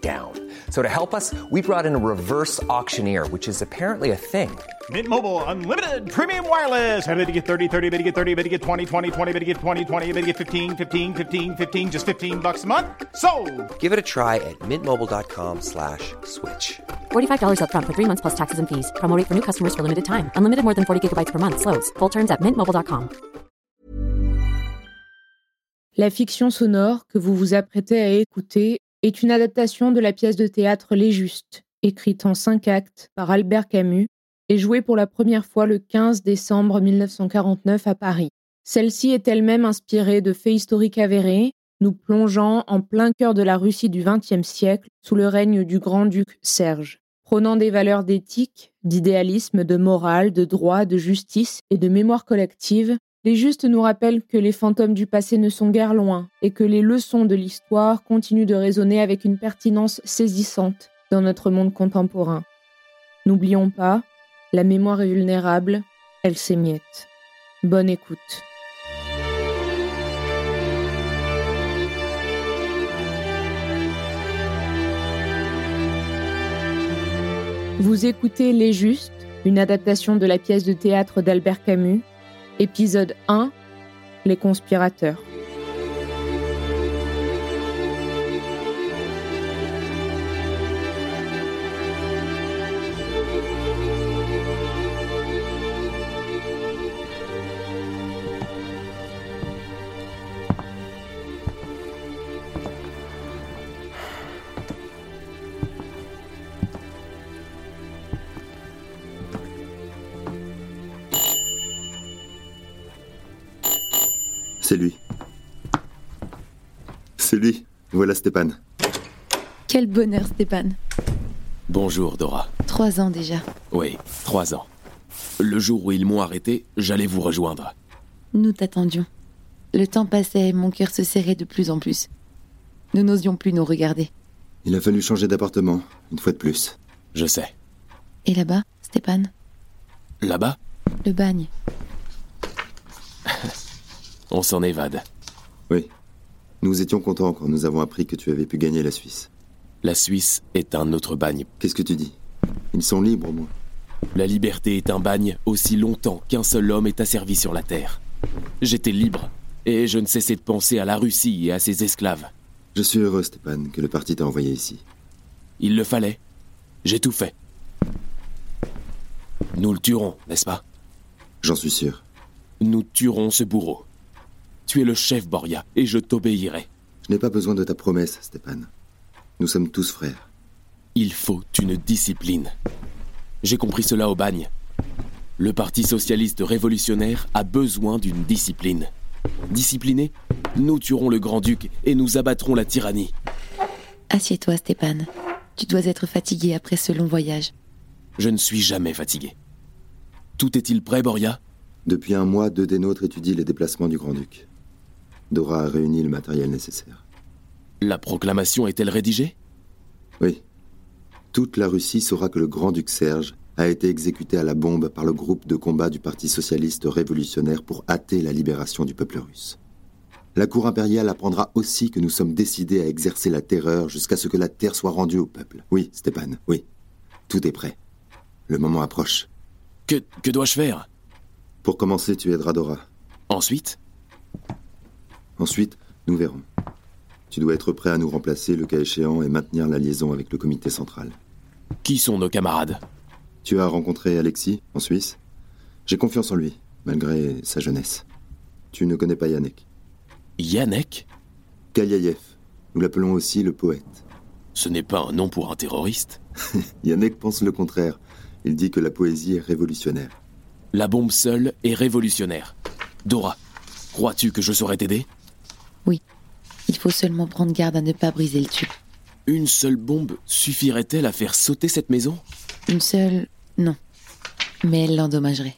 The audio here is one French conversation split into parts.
down. So to help us, we brought in a reverse auctioneer, which is apparently a thing. Mint Mobile unlimited premium wireless. Ready to get 30, 30, bit to get 30, bit to get 20, 20, 20, bit to get 20, 20, bit to get 15, 15, 15, 15 just 15 bucks a month. So, Give it a try at mintmobile.com slash switch. $45 upfront for three months plus taxes and fees. Promo rate for new customers for limited time. Unlimited more than 40 gigabytes per month. Slows. Full terms at mintmobile.com. La fiction sonore que vous vous apprêtez à écouter est une adaptation de la pièce de théâtre Les Justes, écrite en cinq actes par Albert Camus et jouée pour la première fois le 15 décembre 1949 à Paris. Celle-ci est elle-même inspirée de faits historiques avérés, nous plongeant en plein cœur de la Russie du XXe siècle sous le règne du grand-duc Serge. Prônant des valeurs d'éthique, d'idéalisme, de morale, de droit, de justice et de mémoire collective, les justes nous rappellent que les fantômes du passé ne sont guère loin et que les leçons de l'histoire continuent de résonner avec une pertinence saisissante dans notre monde contemporain. N'oublions pas, la mémoire est vulnérable, elle s'émiette. Bonne écoute. Vous écoutez Les Justes, une adaptation de la pièce de théâtre d'Albert Camus, épisode 1, Les conspirateurs. C'est lui. C'est lui. Voilà Stéphane. Quel bonheur, Stéphane. Bonjour Dora. Trois ans déjà. Oui, trois ans. Le jour où ils m'ont arrêté, j'allais vous rejoindre. Nous t'attendions. Le temps passait et mon cœur se serrait de plus en plus. Nous n'osions plus nous regarder. Il a fallu changer d'appartement, une fois de plus. Je sais. Et là-bas, Stéphane? Là-bas, Le bagne. On s'en évade. Oui. Nous étions contents quand nous avons appris que tu avais pu gagner la Suisse. La Suisse est un autre bagne. Qu'est-ce que tu dis? Ils sont libres, au moins. La liberté est un bagne aussi longtemps qu'un seul homme est asservi sur la terre. J'étais libre, et je ne cessais de penser à la Russie et à ses esclaves. Je suis heureux, Stéphane, que le parti t'a envoyé ici. Il le fallait. J'ai tout fait. Nous le tuerons, n'est-ce pas? J'en suis sûr. Nous tuerons ce bourreau. Tu es le chef, Boria, et je t'obéirai. Je n'ai pas besoin de ta promesse, Stéphane. Nous sommes tous frères. Il faut une discipline. J'ai compris cela au bagne. Le Parti socialiste révolutionnaire a besoin d'une discipline. Discipliné, nous tuerons le grand-duc et nous abattrons la tyrannie. Assieds-toi, Stéphane. Tu dois être fatigué après ce long voyage. Je ne suis jamais fatigué. Tout est-il prêt, Boria? Depuis un mois, deux des nôtres étudient les déplacements du Grand-Duc. Dora a réuni le matériel nécessaire. La proclamation est-elle rédigée? Oui. Toute la Russie saura que le Grand-Duc Serge a été exécuté à la bombe par le groupe de combat du Parti socialiste révolutionnaire pour hâter la libération du peuple russe. La cour impériale apprendra aussi que nous sommes décidés à exercer la terreur jusqu'à ce que la terre soit rendue au peuple. Oui, Stéphane, oui. Tout est prêt. Le moment approche. Que, que dois-je faire? Pour commencer, tu aideras Dora. Ensuite? Ensuite, nous verrons. Tu dois être prêt à nous remplacer le cas échéant et maintenir la liaison avec le comité central. Qui sont nos camarades? Tu as rencontré Alexis, en Suisse? J'ai confiance en lui. malgré sa jeunesse. Tu ne connais pas Yannick? Yannick? Kaliayev. Nous l'appelons aussi le poète. Ce n'est pas un nom pour un terroriste. Yannick pense le contraire. Il dit que la poésie est révolutionnaire. La bombe seule est révolutionnaire. Dora, crois-tu que je saurais t'aider? Oui. Il faut seulement prendre garde à ne pas briser le tube. Une seule bombe suffirait-elle à faire sauter cette maison? Une seule, non. Mais elle l'endommagerait.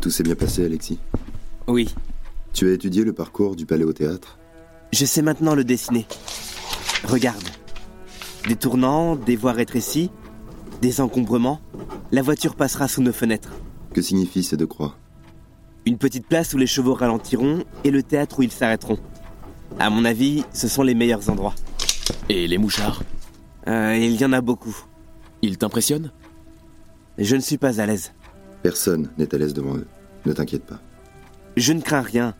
Tout s'est bien passé, Alexis Oui, Tu as étudié le parcours du palais au théâtre? Je sais maintenant le dessiner. Regarde. Des tournants, des voies rétrécies, des encombrements. La voiture passera sous nos fenêtres. Que signifient ces deux croix? Une petite place où les chevaux ralentiront et le théâtre où ils s'arrêteront. À mon avis, ce sont les meilleurs endroits. Et les mouchards? Euh, il y en a beaucoup. Ils t'impressionnent? Je ne suis pas à l'aise. Personne n'est à l'aise devant eux. Ne t'inquiète pas. Je ne crains rien.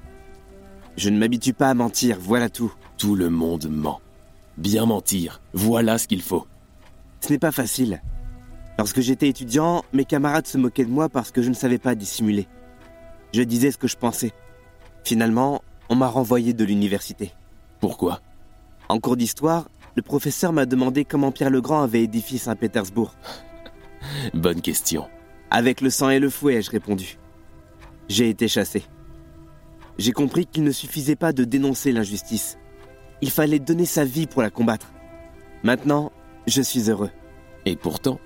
Je ne m'habitue pas à mentir, voilà tout. Tout le monde ment. Bien mentir, voilà ce qu'il faut. Ce n'est pas facile. Lorsque j'étais étudiant, mes camarades se moquaient de moi parce que je ne savais pas dissimuler. Je disais ce que je pensais. Finalement, on m'a renvoyé de l'université. Pourquoi? En cours d'histoire, le professeur m'a demandé comment Pierre le Grand avait édifié Saint-Pétersbourg. Bonne question. Avec le sang et le fouet, ai-je répondu. J'ai été chassé. J'ai compris qu'il ne suffisait pas de dénoncer l'injustice. Il fallait donner sa vie pour la combattre. Maintenant, je suis heureux. Et pourtant,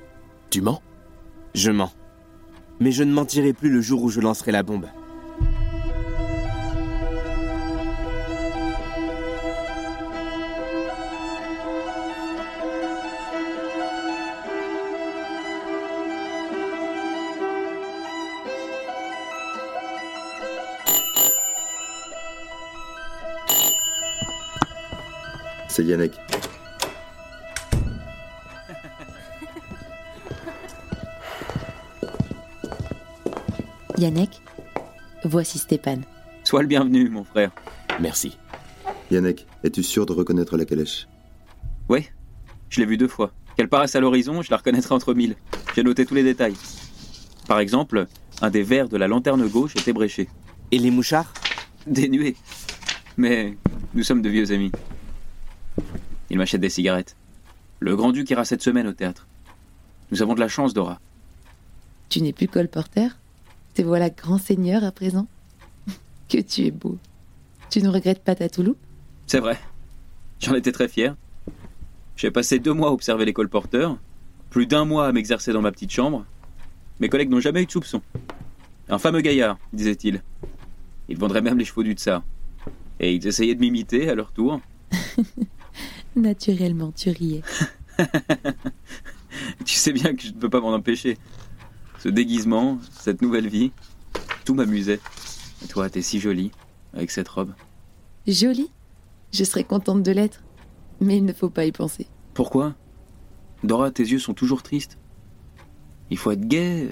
tu mens? Je mens. Mais je ne mentirai plus le jour où je lancerai la bombe. C'est Yannick. Yannick, voici Stéphane. Sois le bienvenu, mon frère. Merci. Yannick, es-tu sûr de reconnaître la calèche? Ouais, je l'ai vue deux fois. Qu'elle paraisse à l'horizon, je la reconnaîtrai entre mille. J'ai noté tous les détails. Par exemple, un des verres de la lanterne gauche était bréché. Et les mouchards? Dénué. Mais nous sommes de vieux amis. Il m'achète des cigarettes. Le grand-duc ira cette semaine au théâtre. Nous avons de la chance, Dora. Tu n'es plus colporteur? Te voilà grand seigneur à présent? Que tu es beau. Tu ne regrettes pas ta Toulouse? C'est vrai. J'en étais très fier. J'ai passé deux mois à observer les colporteurs, plus d'un mois à m'exercer dans ma petite chambre. Mes collègues n'ont jamais eu de soupçon. Un fameux gaillard, disait-il. Il vendrait même les chevaux du tsar. Et ils essayaient de m'imiter à leur tour. Naturellement, tu riais. Tu sais bien que je ne peux pas m'en empêcher. Ce déguisement, cette nouvelle vie, tout m'amusait. Et toi, t'es si jolie, avec cette robe. Jolie? Je serais contente de l'être. Mais il ne faut pas y penser. Pourquoi? Dora, tes yeux sont toujours tristes. Il faut être gai,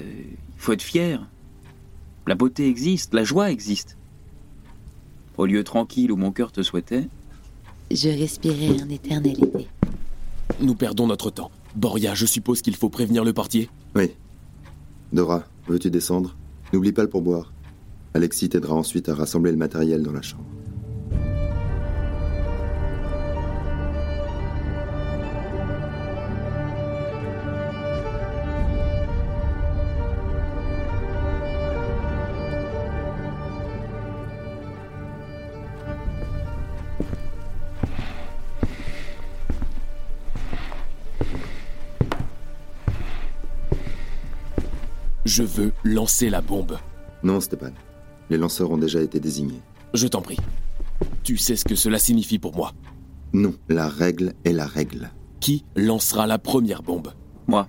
il faut être fier. La beauté existe, la joie existe. Au lieu tranquille où mon cœur te souhaitait, Je respirais un éternel été. Nous perdons notre temps. Boria, je suppose qu'il faut prévenir le portier Oui. Dora, veux-tu descendre? N'oublie pas le pourboire. Alexis t'aidera ensuite à rassembler le matériel dans la chambre. Je veux lancer la bombe. Non, Stéphane. Les lanceurs ont déjà été désignés. Je t'en prie. Tu sais ce que cela signifie pour moi. Non, la règle est la règle. Qui lancera la première bombe? Moi,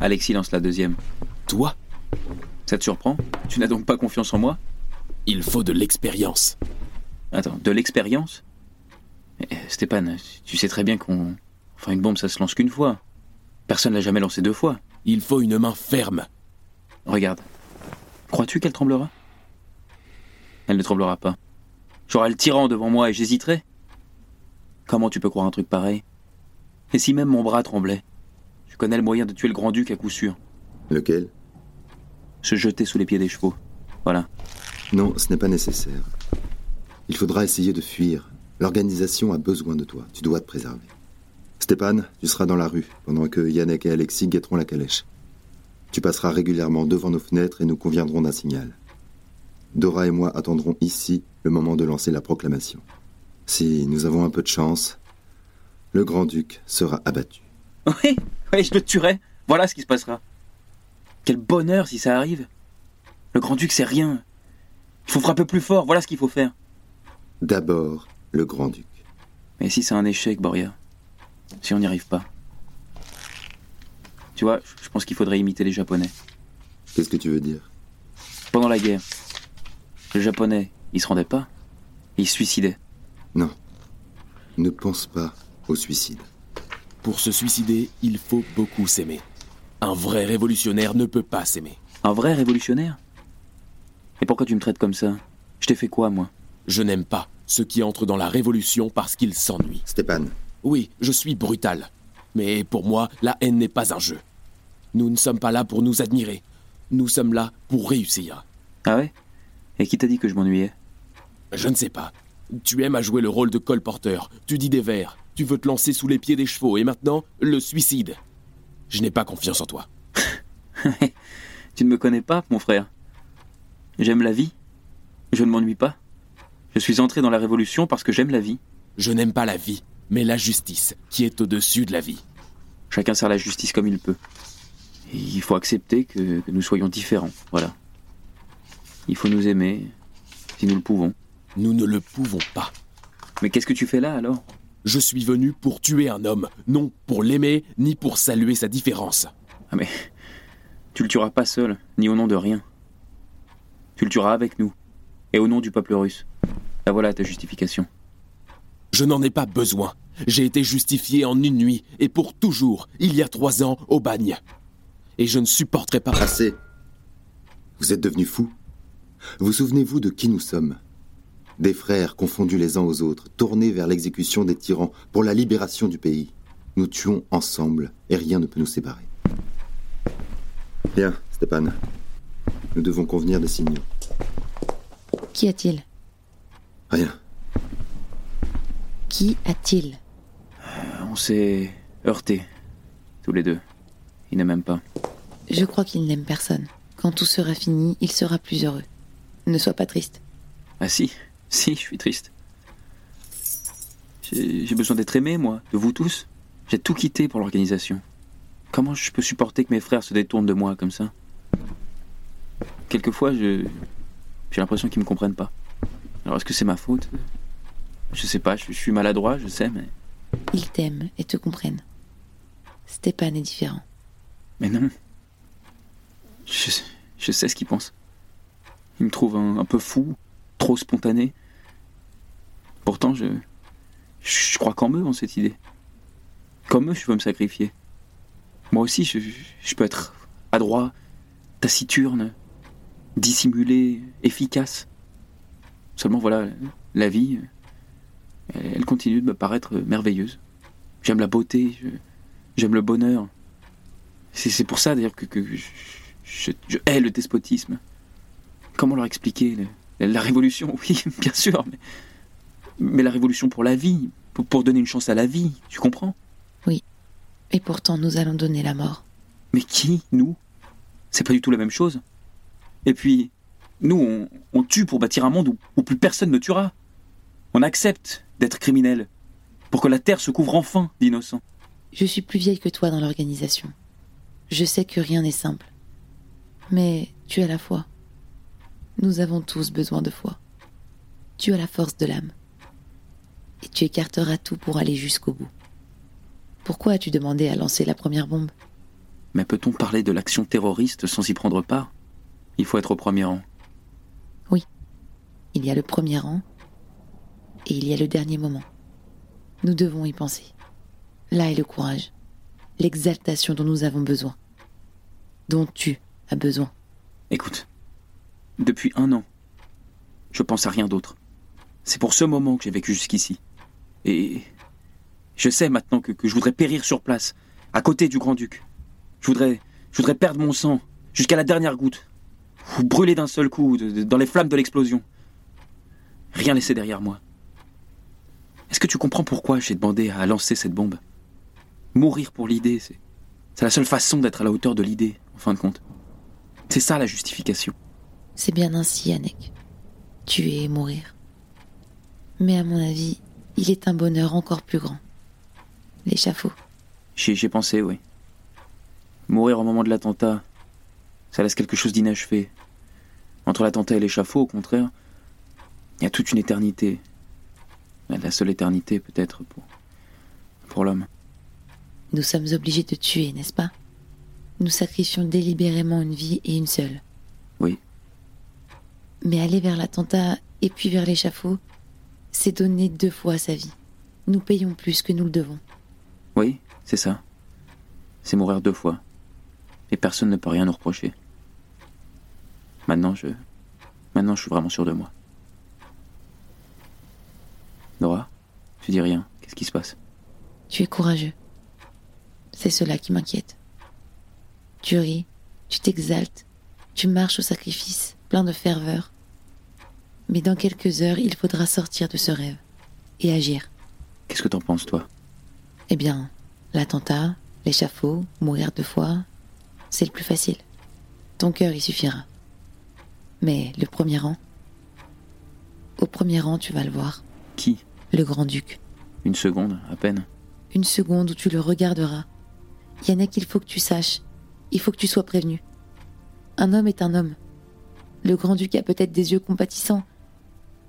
Alexis lance la deuxième. Toi? Ça te surprend? Tu n'as donc pas confiance en moi? Il faut de l'expérience. Attends, de l'expérience Eh, Stéphane, tu sais très bien qu'on. Enfin, une bombe, ça se lance qu'une fois. Personne l'a jamais lancé deux fois. Il faut une main ferme. Regarde. Crois-tu qu'elle tremblera? Elle ne tremblera pas. J'aurai le tyran devant moi et j'hésiterai. Comment tu peux croire un truc pareil? Et si même mon bras tremblait? Je connais le moyen de tuer le grand-duc à coup sûr. Lequel? Se jeter sous les pieds des chevaux. Voilà. Non, ce n'est pas nécessaire. Il faudra essayer de fuir. L'organisation a besoin de toi. Tu dois te préserver. Stéphane, tu seras dans la rue pendant que Yannick et Alexis guetteront la calèche. Tu passeras régulièrement devant nos fenêtres et nous conviendrons d'un signal. Dora et moi attendrons ici le moment de lancer la proclamation. Si nous avons un peu de chance, le grand-duc sera abattu. Oui, oui, je le tuerai. Voilà ce qui se passera. Quel bonheur si ça arrive. Le grand-duc, c'est rien. Il faut frapper plus fort, voilà ce qu'il faut faire. D'abord, le grand-duc. Mais si c'est un échec, Boria Si on n'y arrive pas Tu vois, je pense qu'il faudrait imiter les Japonais. Qu'est-ce que tu veux dire? Pendant la guerre, les Japonais, ils se rendaient pas. Ils se suicidaient. Non. Ne pense pas au suicide. Pour se suicider, il faut beaucoup s'aimer. Un vrai révolutionnaire ne peut pas s'aimer. Un vrai révolutionnaire? Et pourquoi tu me traites comme ça? Je t'ai fait quoi, moi? Je n'aime pas ceux qui entrent dans la révolution parce qu'ils s'ennuient. Stéphane, Oui, je suis brutal. Mais pour moi, la haine n'est pas un jeu. Nous ne sommes pas là pour nous admirer. Nous sommes là pour réussir. Ah ouais? Et qui t'a dit que je m'ennuyais? Je ne sais pas. Tu aimes à jouer le rôle de colporteur. Tu dis des vers. Tu veux te lancer sous les pieds des chevaux. Et maintenant, le suicide. Je n'ai pas confiance en toi. Tu ne me connais pas, mon frère. J'aime la vie. Je ne m'ennuie pas. Je suis entré dans la révolution parce que j'aime la vie. Je n'aime pas la vie, mais la justice, qui est au-dessus de la vie. Chacun sert la justice comme il peut. Et il faut accepter que, que nous soyons différents. Voilà. Il faut nous aimer, si nous le pouvons. Nous ne le pouvons pas. Mais qu'est-ce que tu fais là alors? Je suis venu pour tuer un homme, non pour l'aimer, ni pour saluer sa différence. Ah mais tu le tueras pas seul, ni au nom de rien. Tu le tueras avec nous, et au nom du peuple russe. La voilà ta justification. Je n'en ai pas besoin. J'ai été justifié en une nuit, et pour toujours, il y a trois ans, au bagne. Et je ne supporterai pas... assez. Vous êtes devenus fous Vous souvenez-vous de qui nous sommes? Des frères confondus les uns aux autres, tournés vers l'exécution des tyrans pour la libération du pays. Nous tuons ensemble, et rien ne peut nous séparer. Bien, Stéphane. Nous devons convenir des signaux. Qu'y a-t-il? Rien. Qui a-t-il On s'est heurtés, tous les deux. Il ne m'aime pas. Je crois qu'il n'aime personne. Quand tout sera fini, il sera plus heureux. Ne sois pas triste. Ah si, si, je suis triste. J'ai j'ai besoin d'être aimé, moi, de vous tous. J'ai tout quitté pour l'organisation. Comment je peux supporter que mes frères se détournent de moi comme ça? Quelquefois, je j'ai l'impression qu'ils me comprennent pas. Alors est-ce que c'est ma faute? Je sais pas, je, je suis maladroit, je sais, mais Ils t'aiment et te comprennent. Stéphane est différent. mais non. Je, je sais ce qu'ils pensent. Ils me trouvent un, un peu fou, trop spontané. Pourtant, je je crois qu'en eux, en cette idée. Comme eux, je veux me sacrifier. Moi aussi, je, je peux être adroit, taciturne, dissimulé, efficace. Seulement voilà, la vie, elle, elle continue de me paraître merveilleuse. J'aime la beauté, j'aime le bonheur. C'est c'est pour ça d'ailleurs que, que je, je- je hais le despotisme. Comment leur expliquer le- la révolution? Oui, bien sûr, mais, mais la révolution pour la vie, pour, pour donner une chance à la vie, tu comprends? Et pourtant, nous allons donner la mort. Mais qui, nous? C'est pas du tout la même chose. Et puis, nous, on, on tue pour bâtir un monde où, où plus personne ne tuera. On accepte d'être criminel pour que la terre se couvre enfin d'innocents. Je suis plus vieille que toi dans l'organisation. Je sais que rien n'est simple. Mais tu as la foi. Nous avons tous besoin de foi. Tu as la force de l'âme. Et tu écarteras tout pour aller jusqu'au bout. Pourquoi as-tu demandé à lancer la première bombe? Mais peut-on parler de l'action terroriste sans y prendre part? Il faut être au premier rang. Il y a le premier rang Et il y a le dernier moment. Nous devons y penser. Là est le courage, l'exaltation dont nous avons besoin, dont tu as besoin. Écoute, depuis un an, je pense à rien d'autre. C'est pour ce moment que j'ai vécu jusqu'ici. Et je sais maintenant que, je voudrais périr sur place, à côté du grand-duc. Je voudrais, je voudrais perdre mon sang jusqu'à la dernière goutte, ou brûler d'un seul coup dans les flammes de l'explosion. Rien laisser derrière moi. Est-ce que tu comprends pourquoi j'ai demandé à lancer cette bombe? Mourir pour l'idée, c'est, c'est la seule façon d'être à la hauteur de l'idée, en fin de compte. C'est ça la justification. C'est bien ainsi, Yannick. Tuer et mourir. Mais à mon avis, il est un bonheur encore plus grand. L'échafaud. J'ai pensé, oui. Mourir au moment de l'attentat, ça laisse quelque chose d'inachevé. Entre l'attentat et l'échafaud, au contraire, il y a toute une éternité. La seule éternité, peut-être, pour, pour l'homme. Nous sommes obligés de tuer, n'est-ce pas? Nous sacrifions délibérément une vie et une seule. Oui. Mais aller vers l'attentat et puis vers l'échafaud, c'est donner deux fois sa vie. Nous payons plus que nous le devons. Oui, c'est ça. C'est mourir deux fois. Et personne ne peut rien nous reprocher. Maintenant, je. Maintenant, je suis vraiment sûr de moi. Tu dis rien. Qu'est-ce qui se passe? Tu es courageux. C'est cela qui m'inquiète. Tu ris, tu t'exaltes, tu marches au sacrifice, plein de ferveur. Mais dans quelques heures, il faudra sortir de ce rêve et agir. Qu'est-ce que t'en penses, toi? Eh bien, l'attentat, l'échafaud, mourir deux fois, c'est le plus facile. Ton cœur y suffira. Mais le premier rang? Au premier rang, tu vas le voir. Qui? Le grand-duc. Une seconde, à peine. Une seconde où tu le regarderas. Yannick, il faut que tu saches. Il faut que tu sois prévenu. Un homme est un homme. Le grand-duc a peut-être des yeux compatissants.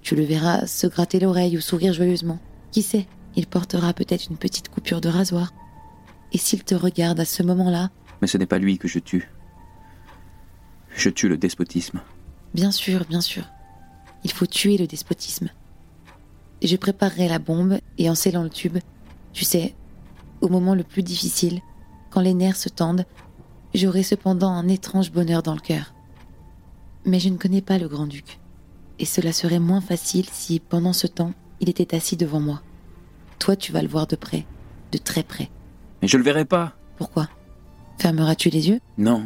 Tu le verras se gratter l'oreille ou sourire joyeusement. Qui sait, il portera peut-être une petite coupure de rasoir. Et s'il te regarde à ce moment-là? Mais ce n'est pas lui que je tue. Je tue le despotisme. Bien sûr, bien sûr. Il faut tuer le despotisme. Je préparerai la bombe et en scellant le tube, tu sais, au moment le plus difficile, quand les nerfs se tendent, j'aurai cependant un étrange bonheur dans le cœur. Mais je ne connais pas le grand-duc, et cela serait moins facile si, pendant ce temps, il était assis devant moi. Toi, tu vas le voir de près, de très près. Mais je le verrai pas. Pourquoi? Fermeras-tu les yeux? Non.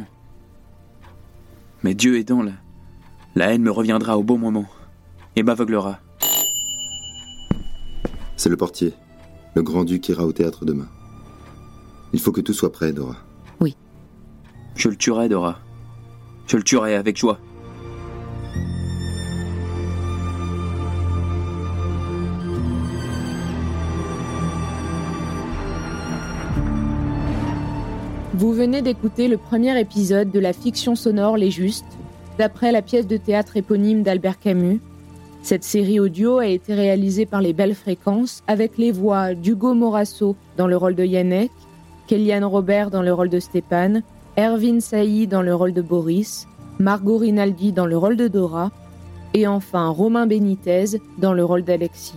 Mais Dieu aidant, la, la haine me reviendra au bon moment et m'aveuglera. C'est le portier. Le grand-duc ira au théâtre demain. Il faut que tout soit prêt, Dora. Oui. Je le tuerai, Dora. Je le tuerai avec joie. Vous venez d'écouter le premier épisode de la fiction sonore Les Justes, d'après la pièce de théâtre éponyme d'Albert Camus. Cette série audio a été réalisée par les Belles Fréquences avec les voix d'Hugo Morasso dans le rôle de Yannick, Kellyanne Robert dans le rôle de Stéphane, Erwin Sailly dans le rôle de Boris, Margot Rinaldi dans le rôle de Dora, et enfin Romain Benitez dans le rôle d'Alexis.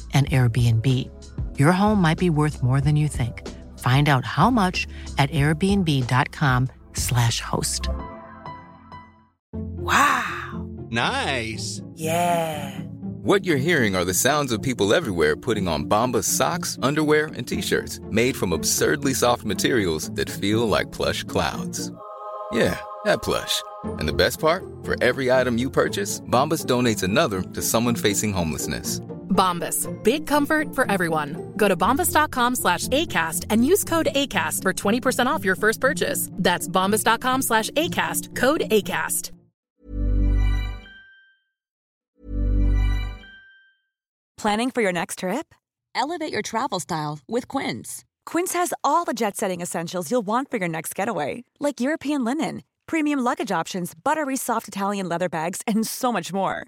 an Airbnb. Your home might be worth more than you think. Find out how much at airbnb.com/slash host. Wow. Nice. Yeah. What you're hearing are the sounds of people everywhere putting on Bombas socks, underwear, and t-shirts made from absurdly soft materials that feel like plush clouds. Yeah, that plush. And the best part? For every item you purchase, Bombas donates another to someone facing homelessness. Bombas. Big comfort for everyone. Go to bombas.com slash ACAST and use code ACAST for 20% off your first purchase. That's bombas.com slash ACAST. Code ACAST. Planning for your next trip? Elevate your travel style with Quince. Quince has all the jet setting essentials you'll want for your next getaway, like European linen premium luggage options, buttery soft Italian leather bags, and so much more.